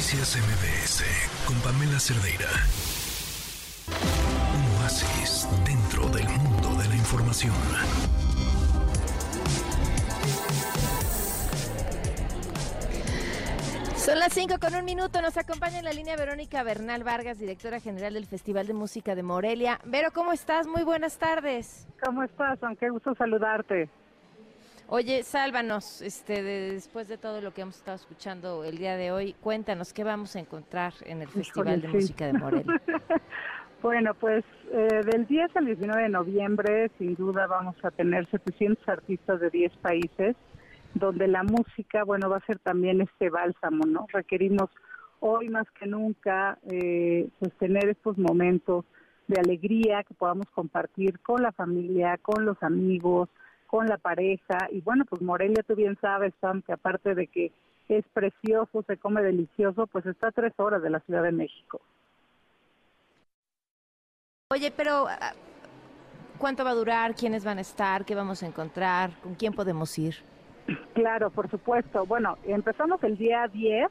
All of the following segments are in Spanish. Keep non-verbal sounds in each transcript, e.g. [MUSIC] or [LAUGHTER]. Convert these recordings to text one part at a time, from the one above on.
Noticias MBS con Pamela Cerdeira. Un oasis dentro del mundo de la información. Son las 5 con un minuto. Nos acompaña en la línea Verónica Bernal Vargas, directora general del Festival de Música de Morelia. Vero, ¿cómo estás? Muy buenas tardes. ¿Cómo estás? Qué gusto saludarte. Oye, sálvanos, este, después de todo lo que hemos estado escuchando el día de hoy, cuéntanos qué vamos a encontrar en el Festival de Música de Morelia. [LAUGHS] bueno, pues eh, del 10 al 19 de noviembre, sin duda vamos a tener 700 artistas de 10 países, donde la música, bueno, va a ser también este bálsamo, ¿no? Requerimos hoy más que nunca, eh, pues tener estos momentos de alegría que podamos compartir con la familia, con los amigos, con la pareja. Y bueno, pues Morelia, tú bien sabes, Sam, que aparte de que es precioso, se come delicioso, pues está a tres horas de la Ciudad de México. Oye, pero ah, ¿cuánto va a durar? ¿Quiénes van a estar? ¿Qué vamos a encontrar? ¿Con quién podemos ir? Claro, por supuesto. Bueno, empezamos el día 10,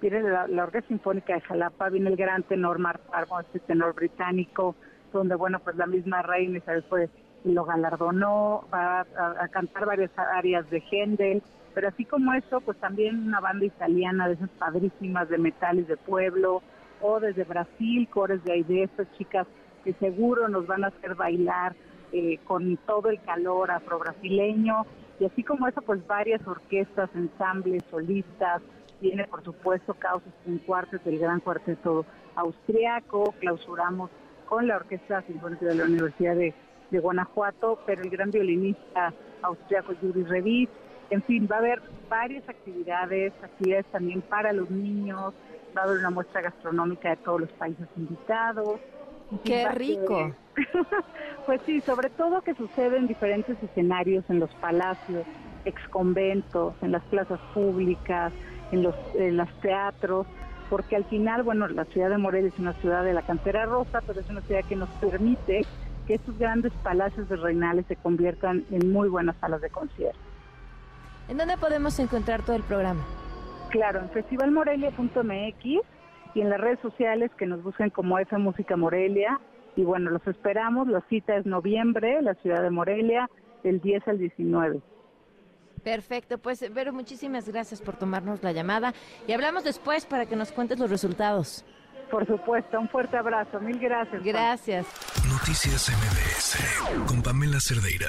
viene la, Orquesta Sinfónica de Jalapa, viene el gran tenor Mark Parmo, este tenor británico, donde, bueno, pues la misma reina Isabel fue lo galardonó, va a, cantar varias áreas de Händel, pero así como eso, pues también una banda italiana de esas padrísimas de metales de pueblo, o desde Brasil, cores de Aide, estas chicas que seguro nos van a hacer bailar eh, con todo el calor afro-brasileño, y así como eso, pues varias orquestas, ensambles, solistas, viene por supuesto Causas en Cuartos del Gran Cuarteto Austriaco, clausuramos con la Orquesta Sinfónica de la Universidad de de Guanajuato, pero el gran violinista austriaco Yuri Revit. En fin, va a haber varias actividades, actividades también para los niños, va a haber una muestra gastronómica de todos los países invitados. ¡Qué rico! [LAUGHS] pues sí, sobre todo que sucede en diferentes escenarios, en los palacios, exconventos, en las plazas públicas, en los, en los teatros, porque al final, bueno, la ciudad de Morelia es una ciudad de la cantera rosa, pero es una ciudad que nos permite que estos grandes palacios de reinales se conviertan en muy buenas salas de concierto. ¿En dónde podemos encontrar todo el programa? Claro, en festivalmorelia.mx y en las redes sociales que nos busquen como F Música Morelia. Y bueno, los esperamos. La cita es noviembre, la ciudad de Morelia, del 10 al 19. Perfecto, pues Vero, muchísimas gracias por tomarnos la llamada y hablamos después para que nos cuentes los resultados. Por supuesto, un fuerte abrazo. Mil gracias. Gracias. Noticias MBS con Pamela Cerdeira.